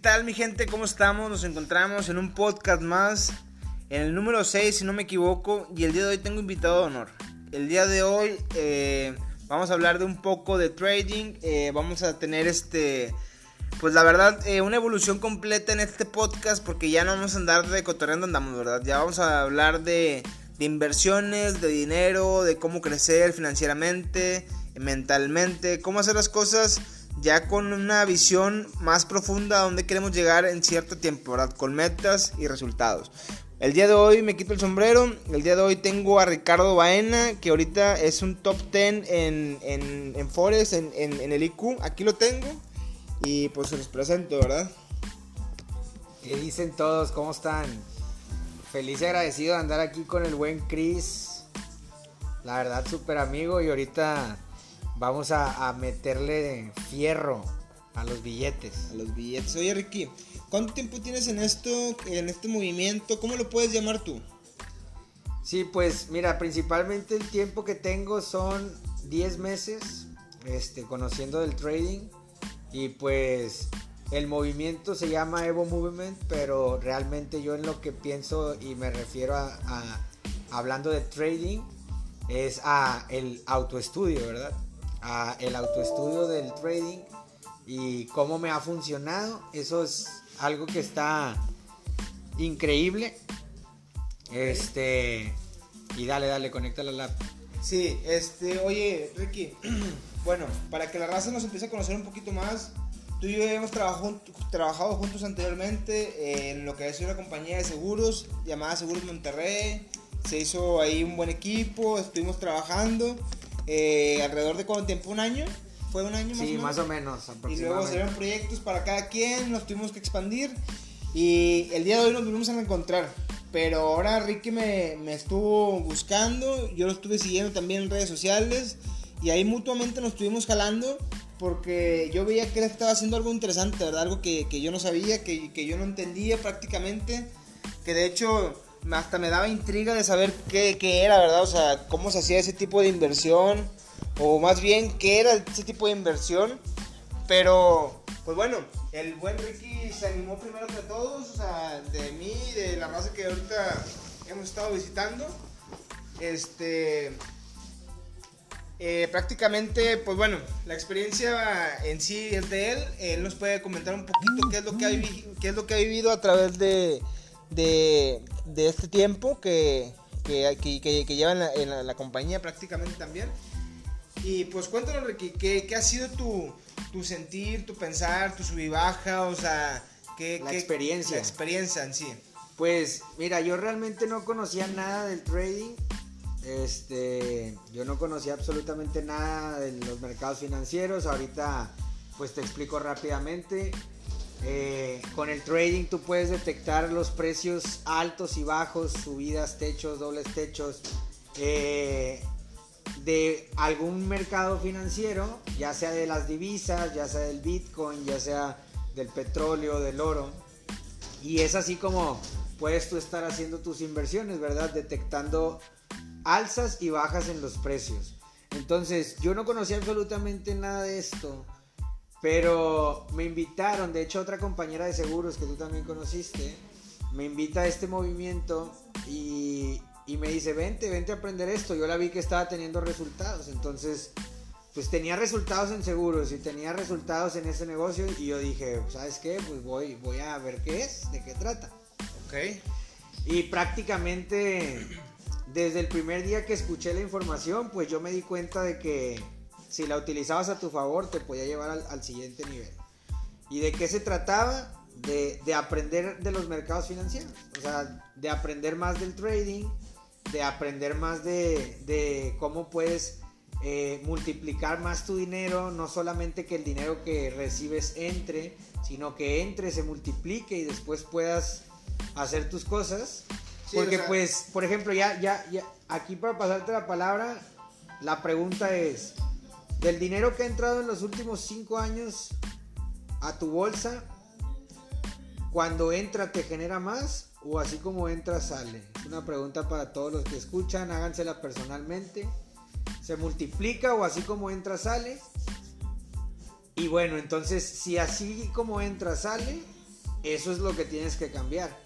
tal mi gente? ¿Cómo estamos? Nos encontramos en un podcast más, en el número 6 si no me equivoco, y el día de hoy tengo invitado de honor. El día de hoy eh, vamos a hablar de un poco de trading, eh, vamos a tener este, pues la verdad, eh, una evolución completa en este podcast porque ya no vamos a andar de cotorreando andamos, ¿verdad? Ya vamos a hablar de inversiones, de dinero, de cómo crecer financieramente, mentalmente, cómo hacer las cosas ya con una visión más profunda a donde queremos llegar en cierto tiempo. Con metas y resultados. El día de hoy me quito el sombrero. El día de hoy tengo a Ricardo Baena, que ahorita es un top 10 en, en, en en, en, el IQ. Aquí lo tengo. Y pues se los presento, ¿verdad? ¿Qué dicen todos? ¿Cómo están? Feliz y agradecido de andar aquí con el buen Chris. La verdad, súper amigo. Y ahorita vamos a, meterle fierro a los billetes. A los billetes. Oye, Ricky, ¿cuánto tiempo tienes en esto, en este movimiento? ¿Cómo lo puedes llamar tú? Sí, pues mira, principalmente el tiempo que tengo son 10 meses este, conociendo del trading y pues el movimiento se llama Evo Movement, pero realmente yo en lo que pienso y me refiero a, a hablando de trading es a el autoestudio, ¿verdad? A el autoestudio del trading y cómo me ha funcionado. Eso es algo que está increíble. Este. Y dale, dale, conecta la lap. Sí, este, oye, Ricky, bueno, para que la raza nos empiece a conocer un poquito más, tú y yo hemos trabajado, trabajado juntos anteriormente en lo que es una compañía de seguros llamada Seguros Monterrey. Se hizo ahí un buen equipo, estuvimos trabajando eh, alrededor de cuánto tiempo, un año. ¿Fue un año más sí, más o menos. Y luego salieron proyectos para cada quien, nos tuvimos que expandir. Y el día de hoy nos volvimos a encontrar. Pero ahora Ricky me, me, estuvo buscando, yo lo estuve siguiendo también en redes sociales. Y ahí mutuamente nos estuvimos jalando porque yo veía que él estaba haciendo algo interesante, ¿verdad? Algo que, que yo no sabía, que, que yo no entendía prácticamente. Que de hecho hasta me daba intriga de saber qué, qué, era, ¿verdad? O sea, cómo se hacía ese tipo de inversión, o más bien qué era ese tipo de inversión. Pero, pues bueno, el buen Ricky se animó primero que todos, o sea, de mí, de la raza que ahorita hemos estado visitando. Este. Eh, prácticamente, pues bueno, la experiencia en sí es de él. Él nos puede comentar un poquito qué es lo que ha, qué es lo que ha vivido a través de, de, de este tiempo que, que, que, que lleva en, la, compañía prácticamente también. Y pues cuéntanos, Ricky, ¿qué, qué ha sido tu, tu, sentir, tu pensar, tu sub y baja? O sea, ¿qué, la experiencia. La experiencia en sí. Pues mira, yo realmente no conocía nada del trading. Este, yo no conocía absolutamente nada de los mercados financieros. Ahorita pues te explico rápidamente. Eh, con el trading tú puedes detectar los precios altos y bajos, subidas, techos, dobles techos eh, de algún mercado financiero, ya sea de las divisas, ya sea del Bitcoin, ya sea del petróleo, del oro. Y es así como puedes tú estar haciendo tus inversiones, ¿verdad? Detectando alzas y bajas en los precios. Entonces, yo no conocía absolutamente nada de esto pero me invitaron, de hecho otra compañera de seguros que tú también conociste, me invita a este movimiento y, me dice, vente, vente a aprender esto. Yo la vi que estaba teniendo resultados, entonces pues tenía resultados en seguros y tenía resultados en ese negocio y yo dije, ¿sabes qué? Pues voy, voy a ver qué es, de qué trata. Ok. Y prácticamente desde el primer día que escuché la información, pues yo me di cuenta de que si la utilizabas a tu favor, te podía llevar al, siguiente nivel. ¿Y de qué se trataba? De, aprender de los mercados financieros, o sea, de aprender más del trading, de aprender más de, cómo puedes eh, multiplicar más tu dinero, no solamente que el dinero que recibes entre, sino que entre, se multiplique y después puedas hacer tus cosas. Porque pues, por ejemplo, ya, ya, ya, aquí para pasarte la palabra, la pregunta es, del dinero que ha entrado en los últimos 5 años a tu bolsa, cuando entra te genera más o así como entra sale. Es una pregunta para todos los que escuchan, hágansela personalmente. ¿Se multiplica o así como entra sale? Y bueno, entonces si así como entra sale, eso es lo que tienes que cambiar.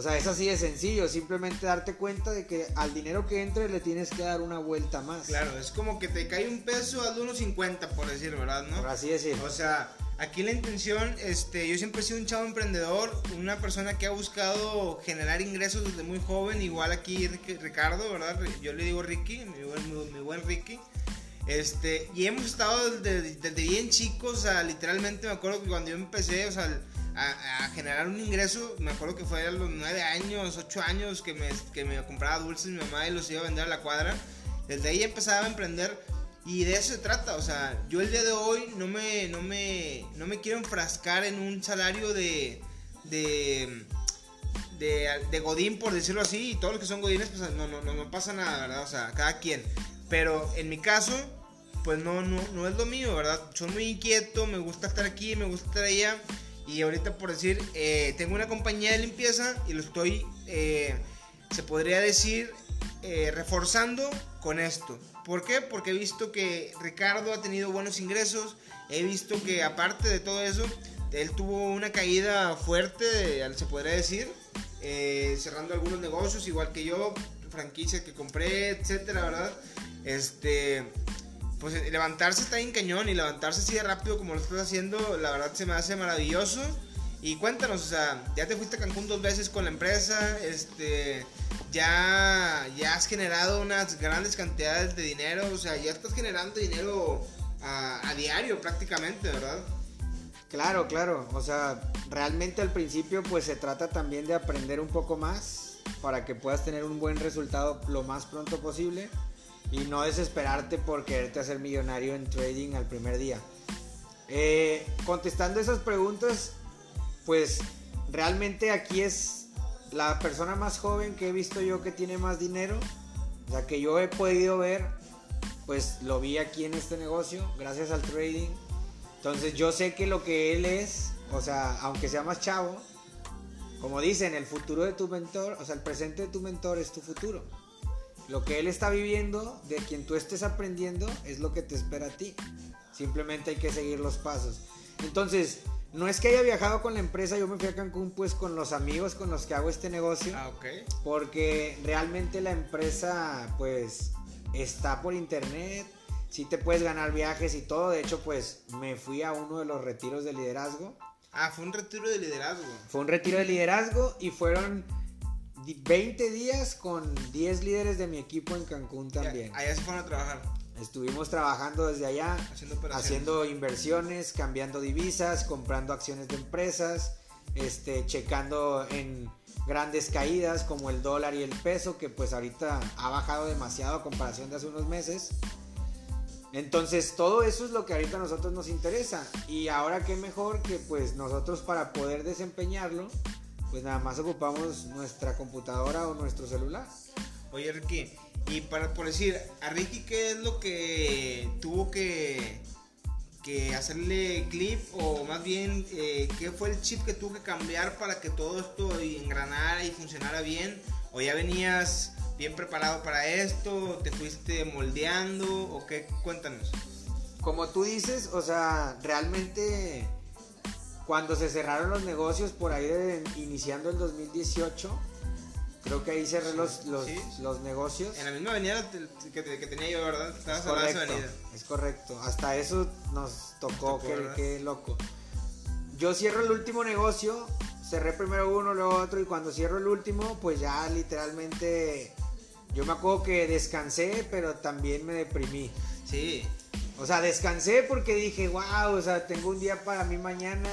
O sea, es así de sencillo, simplemente darte cuenta de que al dinero que entre le tienes que dar una vuelta más. Claro, es como que te cae un peso al unos 50, por decir, ¿verdad? ¿no? Por así decirlo. O sea, aquí la intención, este, yo siempre he sido un chavo emprendedor, una persona que ha buscado generar ingresos desde muy joven, igual aquí Ricardo, ¿verdad? Yo le digo Ricky, mi buen, mi buen Ricky. Este, y hemos estado desde, desde, bien chicos, o sea, literalmente me acuerdo que cuando yo empecé, o sea, a, generar un ingreso. Me acuerdo que fue a los 9 años, 8 años que me, que me compraba dulces mi mamá y los iba a vender a la cuadra. Desde ahí empezaba a emprender y de eso se trata. O sea, yo el día de hoy no me, no me, no me quiero enfrascar en un salario de, de, de, Godín, por decirlo así. Y todos los que son Godines, pues no, no, no, pasa nada, ¿verdad? O sea, cada quien. Pero en mi caso, pues no, no, no es lo mío, ¿verdad? Soy muy inquieto, me gusta estar aquí, me gusta estar allá. Y ahorita por decir, eh, tengo una compañía de limpieza y lo estoy, eh, se podría decir, eh, reforzando con esto. ¿Por qué? Porque he visto que Ricardo ha tenido buenos ingresos, he visto que aparte de todo eso, él tuvo una caída fuerte, se podría decir, cerrando algunos negocios, igual que yo, franquicia que compré, etcétera, ¿verdad? Este, pues eh, levantarse está en cañón y levantarse así de rápido como lo estás haciendo, la verdad se me hace maravilloso. Y cuéntanos, o sea, ya te fuiste a Cancún dos veces con la empresa, este, ya, ya has generado unas grandes cantidades de dinero, o sea, ya estás generando dinero a, a diario prácticamente, ¿verdad? Claro, claro, o sea, realmente al principio pues se trata también de aprender un poco más para que puedas tener un buen resultado lo más pronto posible y no desesperarte por quererte hacer millonario en trading al primer día. Eh, contestando esas preguntas, pues realmente aquí es la persona más joven que he visto yo que tiene más dinero, o sea que yo he podido ver, pues lo vi aquí en este negocio gracias al trading. Entonces yo sé que lo que él es, o sea, aunque sea más chavo, como dicen, el futuro de tu mentor, o sea, el presente de tu mentor es tu futuro. Lo que él está viviendo, de quien tú estés aprendiendo, es lo que te espera a ti. Simplemente hay que seguir los pasos. Entonces, no es que haya viajado con la empresa, yo me fui a Cancún pues con los amigos con los que hago este negocio. Ah, ok. Porque realmente la empresa pues está por internet, sí te puedes ganar viajes y todo. De hecho pues me fui a uno de los retiros de liderazgo. Ah, fue un retiro de liderazgo. Fue un retiro de liderazgo y fueron 20 días con 10 líderes de mi equipo en Cancún también. allá se fueron a trabajar. Estuvimos trabajando desde allá, haciendo, haciendo, inversiones, cambiando divisas, comprando acciones de empresas, este, checando en grandes caídas como el dólar y el peso, que pues ahorita ha bajado demasiado a comparación de hace unos meses. Entonces todo eso es lo que ahorita a nosotros nos interesa. Y ahora qué mejor que pues nosotros para poder desempeñarlo, pues nada más ocupamos nuestra computadora o nuestro celular. Oye, Ricky, y para por decir, a Ricky, ¿qué es lo que tuvo que, que hacerle clip? O más bien, eh, ¿qué fue el chip que tuvo que cambiar para que todo esto engranara y funcionara bien? ¿O ya venías bien preparado para esto? ¿Te fuiste moldeando? ¿O qué? Cuéntanos. Como tú dices, o sea, realmente cuando se cerraron los negocios por ahí iniciando el 2018, creo que ahí cerré los, los, negocios. En la misma avenida que, tenía yo, ¿verdad? Estabas es correcto, Es correcto, hasta eso nos tocó, qué, loco. Yo cierro el último negocio, cerré primero uno, luego otro, y cuando cierro el último, pues ya literalmente, yo me acuerdo que descansé, pero también me deprimí. Sí. O sea, descansé porque dije, wow, o sea, tengo un día para mí mañana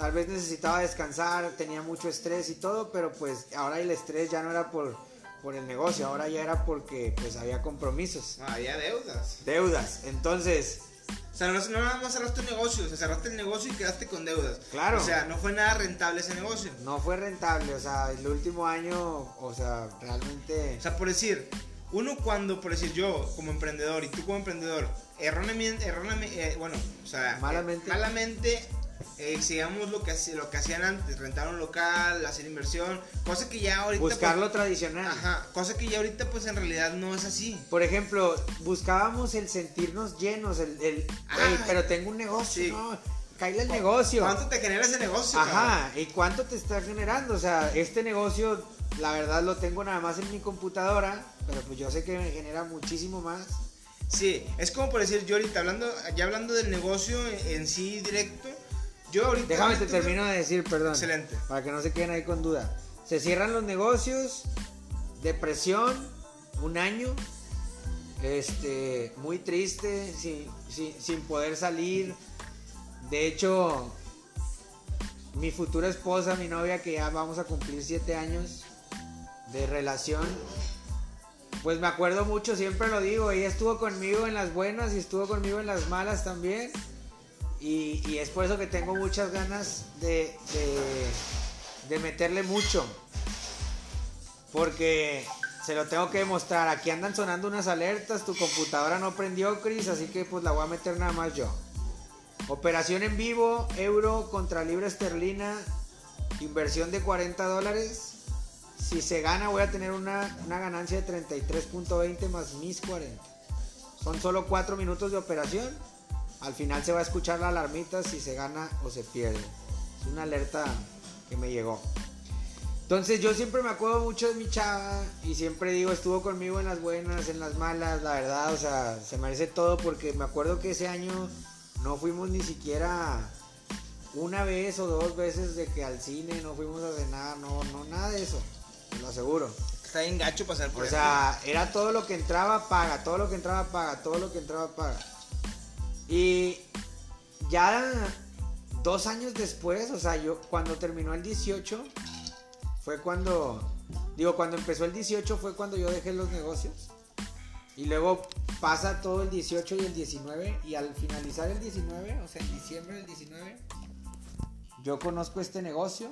Tal vez necesitaba descansar, tenía mucho estrés y todo, pero pues ahora el estrés ya no era por, por el negocio, ahora ya era porque pues había compromisos. Había deudas. Deudas, entonces... O sea, no, no nada más cerraste un negocio, o sea, cerraste el negocio y quedaste con deudas. Claro. O sea, no fue nada rentable ese negocio. No fue rentable, o sea, el último año, o sea, realmente... O sea, por decir, uno cuando, por decir yo como emprendedor y tú como emprendedor, erróneamente, erróneamente eh, bueno, o sea, malamente, malamente eh, sigamos lo que, lo que hacían antes, rentar un local, hacer inversión, cosa que ya ahorita... Buscar lo pues, tradicional. Ajá, cosa que ya ahorita pues en realidad no es así. Por ejemplo, buscábamos el sentirnos llenos, el, el ah. pero tengo un negocio, cae el negocio. ¿Cuánto te genera ese negocio? Ajá, ¿y cuánto te está generando? O sea, este negocio, la verdad lo tengo nada más en mi computadora, pero pues yo sé que me genera muchísimo más. Sí, es como por decir, yo ahorita hablando, ya hablando del negocio en sí directo, yo ahorita... Déjame te termino de decir, perdón. Excelente. Para que no se queden ahí con duda. Se cierran los negocios, depresión, un año, este, muy triste, sin, sin poder salir. De hecho, mi futura esposa, mi novia, que ya vamos a cumplir siete años de relación, pues me acuerdo mucho, siempre lo digo, ella estuvo conmigo en las buenas y estuvo conmigo en las malas también. Y, es por eso que tengo muchas ganas de, de, meterle mucho. Porque se lo tengo que demostrar. Aquí andan sonando unas alertas. Tu computadora no prendió, Chris. Así que pues la voy a meter nada más yo. Operación en vivo. Euro contra libra esterlina. Inversión de 40 dólares. Si se gana voy a tener una, ganancia de 33.20 más mis 40. Son solo 4 minutos de operación. Al final se va a escuchar la alarmita si se gana o se pierde. Es una alerta que me llegó. Entonces yo siempre me acuerdo mucho de mi chava y siempre digo, estuvo conmigo en las buenas, en las malas, la verdad, o sea, se merece todo porque me acuerdo que ese año no fuimos ni siquiera una vez o dos veces de que al cine, no fuimos a cenar, no, no, nada de eso lo aseguro. Está bien gacho pasar por O sea, era todo lo que entraba, paga, todo lo que entraba, paga, todo lo que entraba, paga. Y ya dos años después, o sea, yo cuando terminó el 18, fue cuando, digo, cuando empezó el 18 fue cuando yo dejé los negocios. Y luego pasa todo el 18 y el 19. Y al finalizar el 19, o sea, en diciembre del 19, yo conozco este negocio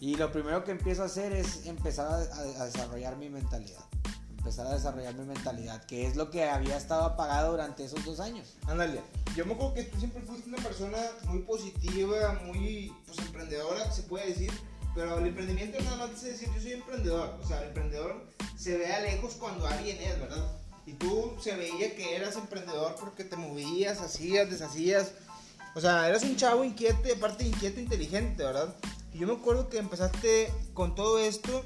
y lo primero que empiezo a hacer es empezar a, desarrollar mi mentalidad. Empezar a desarrollar mi mentalidad, que es lo que había estado apagado durante esos dos años. Ándale, yo me acuerdo que tú siempre fuiste una persona muy positiva, muy pues, emprendedora, se puede decir. Pero el emprendimiento nada más es decir, yo soy emprendedor. O sea, el emprendedor se ve a lejos cuando alguien es, ¿verdad? Y tú se veía que eras emprendedor porque te movías, hacías, deshacías. O sea, eras un chavo inquieto aparte inquieto, inteligente, ¿verdad? Y yo me acuerdo que empezaste con todo esto.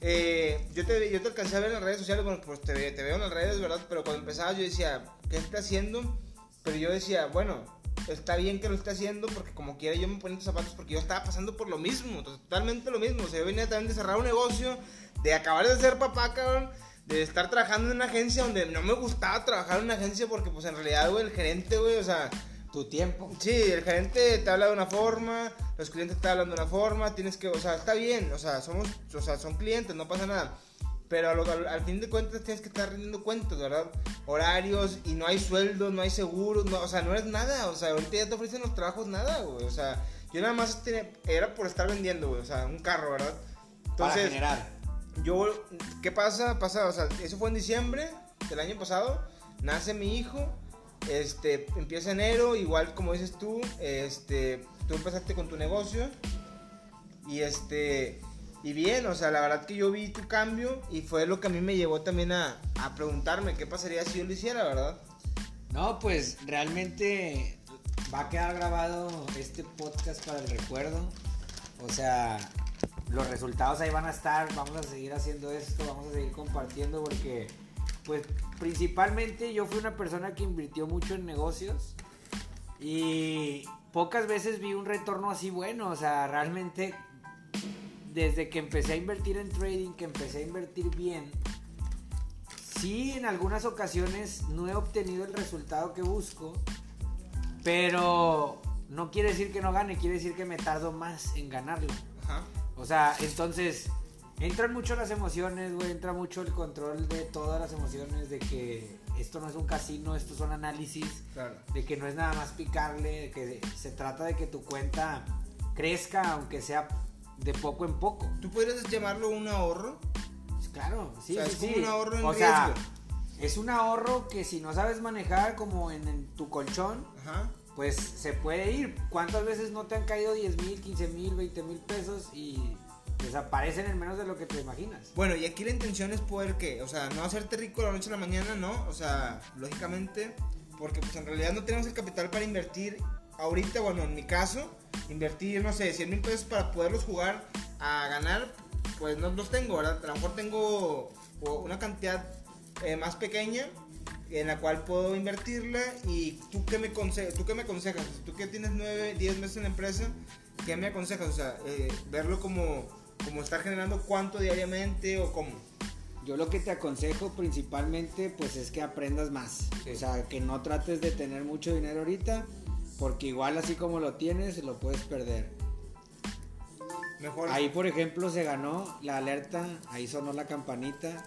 Eh, yo, te, yo te alcancé a ver en las redes sociales, bueno, pues te, te veo en las redes, ¿verdad? Pero cuando empezabas yo decía, ¿qué está haciendo? Pero yo decía, bueno, está bien que lo esté haciendo porque como quiera yo me ponía tus zapatos porque yo estaba pasando por lo mismo, totalmente lo mismo. O sea, yo venía también de cerrar un negocio, de acabar de ser papá, cabrón, de estar trabajando en una agencia donde no me gustaba trabajar en una agencia porque pues en realidad, güey, el gerente, güey, o sea tu tiempo. Sí, el gerente te habla de una forma, los clientes te hablan de una forma, tienes que, o sea, está bien, o sea, somos, o sea, son clientes, no pasa nada. Pero al, fin de cuentas tienes que estar rindiendo cuentas, ¿verdad? Horarios y no hay sueldos, no hay seguros, no, o sea, no es nada, o sea, ahorita ya te ofrecen los trabajos nada, güey, o sea, yo nada más era por estar vendiendo, güey, o sea, un carro, ¿verdad? Entonces, Para generar. Yo, ¿qué pasa? Pasa, o sea, eso fue en diciembre del año pasado, nace mi hijo este, empieza enero, igual como dices tú, este, tú empezaste con tu negocio y este, y bien, o sea, la verdad que yo vi tu cambio y fue lo que a mí me llevó también a, a preguntarme qué pasaría si yo lo hiciera, ¿verdad? No, pues realmente va a quedar grabado este podcast para el recuerdo. O sea, los resultados ahí van a estar, vamos a seguir haciendo esto, vamos a seguir compartiendo porque pues principalmente yo fui una persona que invirtió mucho en negocios y pocas veces vi un retorno así bueno, o sea, realmente desde que empecé a invertir en trading, que empecé a invertir bien, sí en algunas ocasiones no he obtenido el resultado que busco, pero no quiere decir que no gane, quiere decir que me tardo más en ganarlo. O sea, entonces Entran mucho las emociones, güey, entra mucho el control de todas las emociones, de que esto no es un casino, esto son análisis, de que no es nada más picarle, de que se trata de que tu cuenta crezca, aunque sea de poco en poco. ¿Tú podrías llamarlo un ahorro? Pues claro, sí, es como un ahorro en o Sea, es un ahorro que si no sabes manejar como en, tu colchón, pues se puede ir. ¿Cuántas veces no te han caído 10 mil, 15 mil, 20 mil pesos y desaparecen en menos de lo que te imaginas. Bueno, y aquí la intención es poder que, o sea, no hacerte rico la noche a la mañana, ¿no? O sea, lógicamente, porque pues en realidad no tenemos el capital para invertir ahorita, bueno, en mi caso, invertir, no sé, 100 mil pesos para poderlos jugar a ganar, pues no los tengo, ¿verdad? A lo mejor tengo una cantidad eh, más pequeña en la cual puedo invertirla y tú qué me, tú qué me aconsejas, tú que tienes 9, 10 meses en la empresa, ¿qué me aconsejas? O sea, eh, verlo como, como estar generando cuánto diariamente o cómo. Yo lo que te aconsejo principalmente pues es que aprendas más. O sea, que no trates de tener mucho dinero ahorita porque igual así como lo tienes lo puedes perder. Mejor. Ahí por ejemplo se ganó la alerta, ahí sonó la campanita.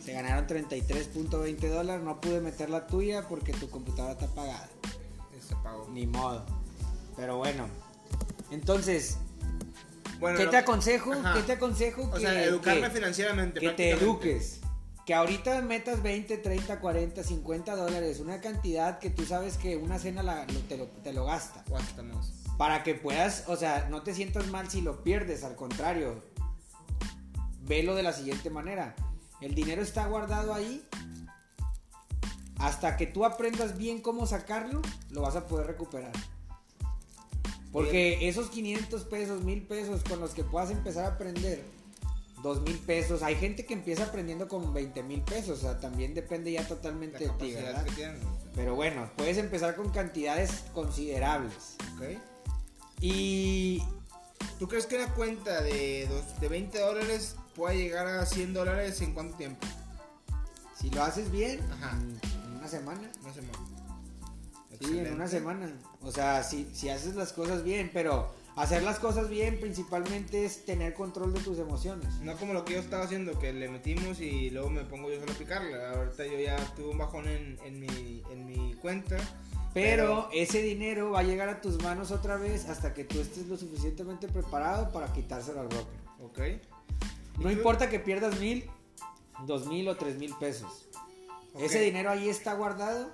Se ganaron 33.20 dólares, no pude meter la tuya porque tu computadora está apagada. Se apagó. Ni modo. Pero bueno. Entonces, ¿Qué te aconsejo? ¿Qué te aconsejo? O sea, educarme financieramente. Que te eduques. Que ahorita metas 20, 30, 40, 50 dólares. Una cantidad que tú sabes que una cena te, lo, te lo gasta. Para que puedas, o sea, no te sientas mal si lo pierdes. Al contrario, velo de la siguiente manera. El dinero está guardado ahí. Hasta que tú aprendas bien cómo sacarlo, lo vas a poder recuperar. Porque esos 500 pesos, 1000 pesos con los que puedas empezar a aprender, 2000 pesos, hay gente que empieza aprendiendo con 20 mil pesos, o sea, también depende ya totalmente de ti, ¿verdad? Pero bueno, puedes empezar con cantidades considerables. Ok. Y. ¿Tú crees que una cuenta de, de 20 dólares pueda llegar a 100 dólares en cuánto tiempo? Si lo haces bien, en una semana. Una semana. Sí, en una semana. O sea, si, si haces las cosas bien, pero hacer las cosas bien principalmente es tener control de tus emociones. No como lo que yo estaba haciendo, que le metimos y luego me pongo yo solo a picarle. Ahorita yo ya tuve un bajón en, en, mi, en mi cuenta. Pero, ese dinero va a llegar a tus manos otra vez hasta que tú estés lo suficientemente preparado para quitárselo al broker. Ok. No importa que pierdas mil, dos mil o tres mil pesos. Ese dinero ahí está guardado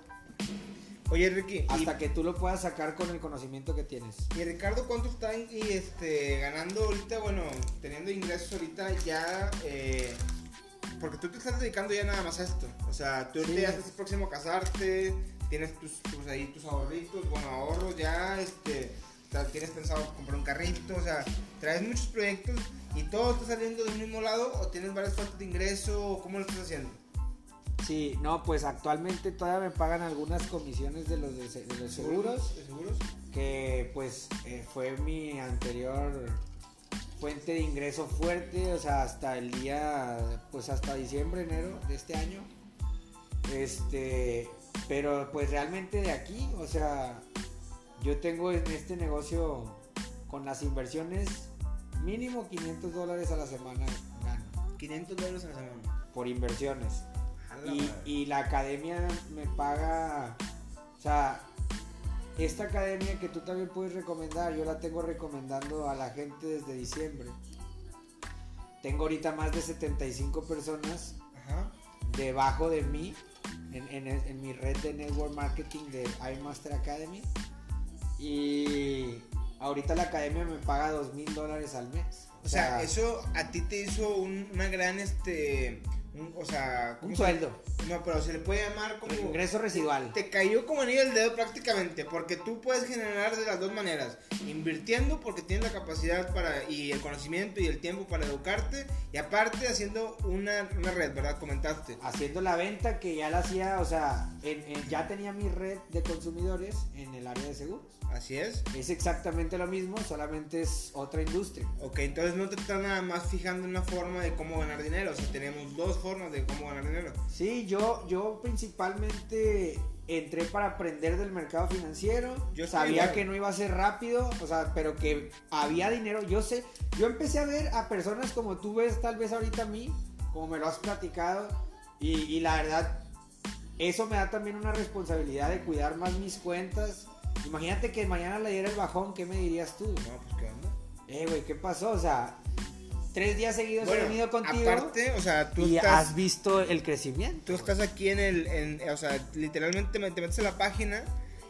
Oye, Ricky. Hasta que tú lo puedas sacar con el conocimiento que tienes. Y Ricardo, ¿cuánto están y este, ganando ahorita? Bueno, teniendo ingresos ahorita ya. Eh, porque tú te estás dedicando ya nada más a esto. O sea, tú ya estás próximo a casarte, tienes tus, ahí tus ahorritos, bueno, ahorros ya, este, tienes pensado comprar un carrito, o sea, traes muchos proyectos y todo está saliendo del mismo lado o tienes varias fuentes de ingreso, o ¿cómo lo estás haciendo? Sí, no, pues actualmente todavía me pagan algunas comisiones de los, de, los seguros. ¿De seguros? Que pues eh, fue mi anterior fuente de ingreso fuerte, o sea, hasta el día, pues hasta diciembre, enero de este año. Este, pero pues realmente de aquí, o sea, yo tengo en este negocio con las inversiones mínimo 500 dólares a la semana gano. 500 dólares a la semana. Por inversiones. Y, la academia me paga, o sea, esta academia que tú también puedes recomendar, yo la tengo recomendando a la gente desde diciembre. Tengo ahorita más de 75 personas debajo de mí en, mi red de network marketing de iMaster Academy. Y ahorita la academia me paga dos mil dólares al mes. O, sea, eso a ti te hizo una gran este o sea, un sueldo. No, pero se le puede llamar como ingreso residual. Te cayó como anillo el dedo prácticamente, porque tú puedes generar de las dos maneras, invirtiendo porque tienes la capacidad para y el conocimiento y el tiempo para educarte y aparte haciendo una, una red, ¿verdad? Comentaste. Haciendo la venta que ya la hacía, o sea, ya tenía mi red de consumidores en el área de seguros. Así es. Es exactamente lo mismo, solamente es otra industria. Ok, entonces no te estás nada más fijando en una forma de cómo ganar dinero, o sea, tenemos dos formas de cómo ganar dinero. Sí, yo, yo principalmente entré para aprender del mercado financiero. Yo sabía que no iba a ser rápido, o sea, pero que había dinero. Yo sé, yo empecé a ver a personas como tú ves tal vez ahorita a mí, como me lo has platicado, y, y la verdad, eso me da también una responsabilidad de cuidar más mis cuentas. Imagínate que mañana le diera el bajón, ¿qué me dirías tú? No, pues qué onda. Eh, güey, ¿qué pasó? O sea, tres días seguidos he venido contigo. Aparte, o sea, tú y has visto el crecimiento. Tú estás aquí en el, en, o sea, literalmente te metes en la página.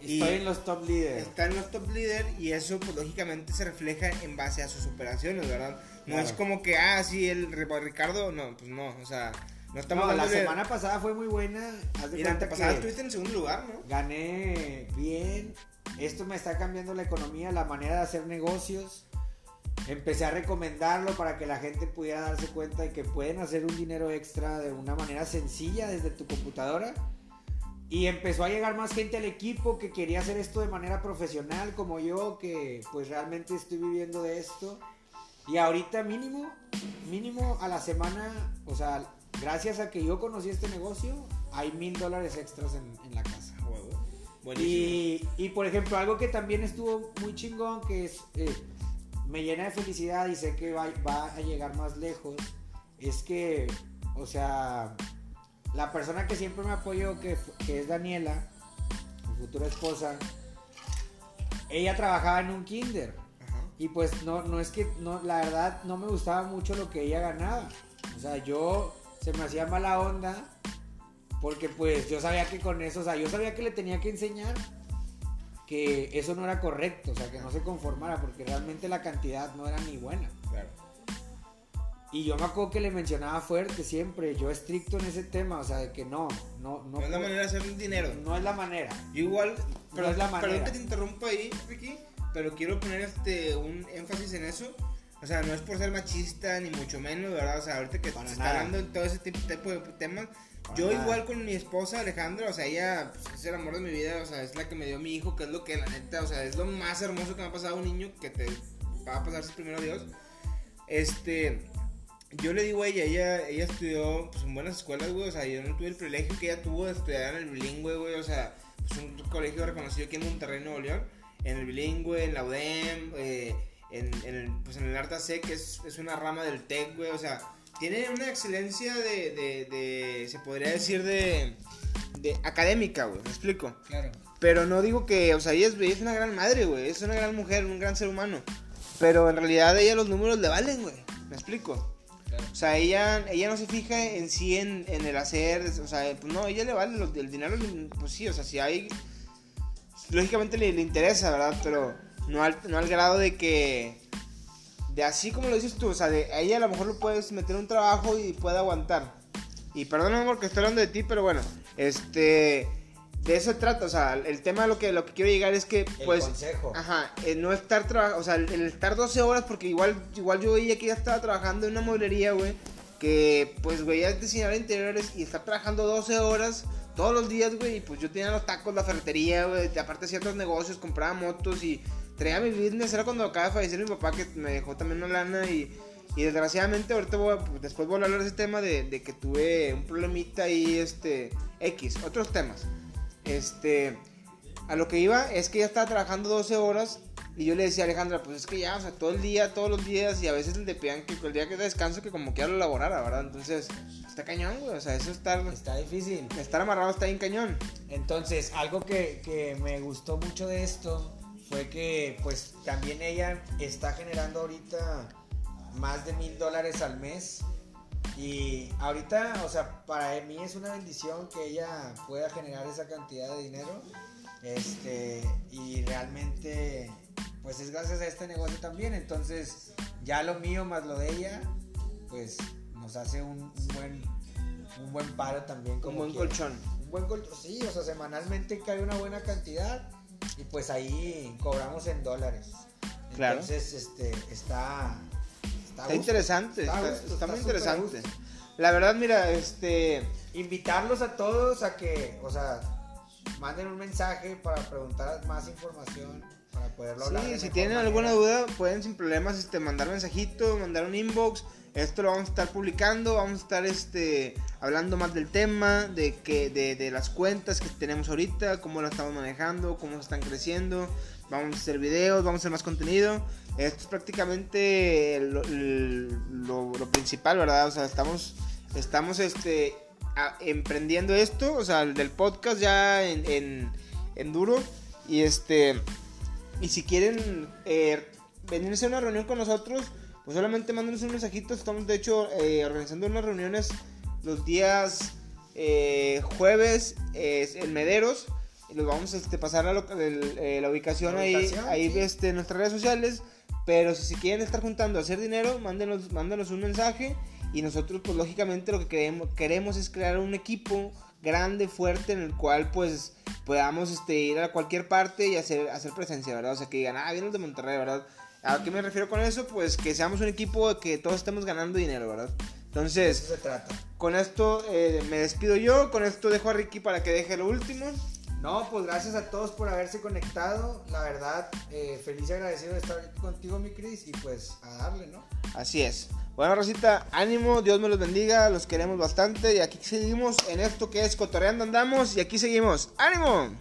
Y Estoy en los top leaders. Está en los top leaders y eso, pues lógicamente se refleja en base a sus operaciones, ¿verdad? No es como que, ah, sí, el Ricardo, no, pues no, o sea, No estamos No, la dándole- semana pasada fue muy buena. De Y la antepasada estuviste en segundo lugar, ¿no? gané bien. Esto me está cambiando la economía, la manera de hacer negocios. Empecé a recomendarlo para que la gente pudiera darse cuenta de que pueden hacer un dinero extra de una manera sencilla desde tu computadora. Y empezó a llegar más gente al equipo que quería hacer esto de manera profesional como yo, que pues realmente estoy viviendo de esto. Y ahorita mínimo, mínimo a la semana, o sea, gracias a que yo conocí este negocio, hay mil dólares extras en, en la casa. Buenísimo. Y, y, por ejemplo, algo que también estuvo muy chingón, que es, eh, me llena de felicidad y sé que va, va a llegar más lejos, es que, o sea, la persona que siempre me apoyó, que, es Daniela, mi futura esposa, ella trabajaba en un kinder. Ajá. Y pues no, no es que, no, la verdad, no me gustaba mucho lo que ella ganaba. O sea, yo se me hacía mala onda porque pues yo sabía que con eso, o sea, yo sabía que le tenía que enseñar que eso no era correcto, o sea, que no se conformara porque realmente la cantidad no era ni buena. Claro. Y yo me acuerdo que le mencionaba fuerte siempre, yo estricto en ese tema, o sea, de que no, no, no, No es la manera de hacer dinero. no es la manera. Yo igual, No perdón, es la perdón manera. que te interrumpa ahí, Ricky, pero quiero poner este un énfasis en eso. O sea, no es por ser machista ni mucho menos, ¿verdad? O sea, ahorita que Para se está nada. hablando en todo ese tipo de temas. Yo igual con mi esposa Alejandra, o sea, ella pues, es el amor de mi vida, o sea, es la que me dio mi hijo, que es lo que la neta, o sea, es lo más hermoso que me ha pasado a un niño que te va a pasarse primero Dios. Este, yo le digo a ella, ella, ella estudió pues, en buenas escuelas, güey, o sea, yo no tuve el privilegio que ella tuvo de estudiar en el bilingüe, güey, o sea, pues un colegio reconocido aquí en Monterrey, Nuevo León, en el bilingüe, en la UDEM, eh, en, en el, pues en el Arta C, que es, es una rama del TEC, güey, o sea, tiene una excelencia de, de, de se podría decir, de, de académica, güey, me explico. Claro. Pero no digo que, o sea, ella es, ella es una gran madre, güey. Es una gran mujer, un gran ser humano. Pero en realidad a ella los números le valen, güey. ¿Me explico? O sea, ella, ella no se fija en sí en, en el hacer, o sea, pues no, ella le vale los- el dinero, pues sí, o sea, si hay, lógicamente le, le interesa, ¿verdad? Pero no al, no al grado de que, de así como lo dices tú, o sea, de, a ella a lo mejor lo puedes meter en un trabajo y puede aguantar. Y perdóname porque estoy hablando de ti, pero bueno, este, de eso se trata, o sea, el tema de lo que, lo que quiero llegar es que, El pues, consejo. Ajá, el no estar trabajando, o sea, el, el estar 12 horas, porque igual, igual yo veía que ya estaba trabajando en una mueblería, güey, que pues, güey, ya es diseñador interiores y estar trabajando 12 horas todos los días, güey, y pues yo tenía los tacos, la ferretería, güey, aparte otros negocios, compraba motos y traía mi business, era cuando acaba de fallecer mi papá que me dejó también una lana y... Y desgraciadamente ahorita voy a- pues, después voy a hablar de ese tema de, de que tuve un problemita ahí, este, X, otros temas. Este, a lo que iba es que ya estaba trabajando 12 horas y yo le decía a Alejandra, pues es que ya, o sea, todo el día, todos los días y a veces le pedían que el día que descanso que como quiera lo laborara, ¿verdad? Entonces, está cañón, güey, o sea, eso estar, Está difícil. estar amarrado está bien cañón. Entonces, algo que, que me gustó mucho de esto fue que pues también ella está generando ahorita más de mil dólares al mes. Y ahorita, o sea, para mí es una bendición que ella pueda generar esa cantidad de dinero. Este, y realmente, pues es gracias a este negocio también. Entonces, ya lo mío más lo de ella, pues nos hace un, un buen, un buen paro también. Un Como buen quiera. colchón. Un buen colchón, sí, o sea, semanalmente cae una buena cantidad y pues ahí cobramos en dólares. Claro. Entonces, este, está... Está interesante, Está está, gusto, está muy interesante. La verdad, mira, este, Invitarlos a todos a que, o sea, manden un mensaje para preguntar más información, para poderlo hablar. Sí, si tienen manera. alguna duda, pueden sin problemas este, mandar mensajito, mandar un inbox. Esto lo vamos a estar publicando, vamos a estar este, hablando más del tema, de, que, de, de las cuentas que tenemos ahorita, cómo las estamos manejando, cómo están creciendo. Vamos a hacer videos, vamos a hacer más contenido. Esto es prácticamente lo, lo- lo principal, ¿verdad? O sea, estamos, estamos este, a- emprendiendo esto, o sea, el del podcast ya en, en, en duro. Y este... Y si quieren eh, venirse a una reunión con nosotros, pues solamente mándenos un mensajito. Estamos de hecho eh, organizando unas reuniones los días eh, jueves en Mederos. Y los vamos a este, pasar a lo- el- eh, la ubicación La ahí, ubicación, ahí sí. este, en nuestras redes sociales. Pero si, si quieren estar juntando a hacer dinero, mándenos, mándenos un mensaje Y nosotros, pues lógicamente lo que queremos, queremos es crear un equipo grande, fuerte, en el cual pues podamos este, ir a cualquier parte y hacer, hacer presencia, ¿verdad? O sea, que digan, ah, vienen de Monterrey, ¿verdad? ¿A qué me refiero con eso? Pues que seamos un equipo que todos estemos ganando dinero, ¿verdad? Entonces, Eso se trata. con esto eh, me despido yo, con esto dejo a Ricky para que deje lo último. No, pues gracias a todos por haberse conectado. La verdad, eh, feliz y agradecido de estar contigo, mi Cris. Y pues a darle, ¿no? Así es. Bueno, Rosita, ánimo, Dios me los bendiga, los queremos bastante y aquí seguimos en esto que es Cotorreando Andamos y aquí seguimos. ¡Ánimo!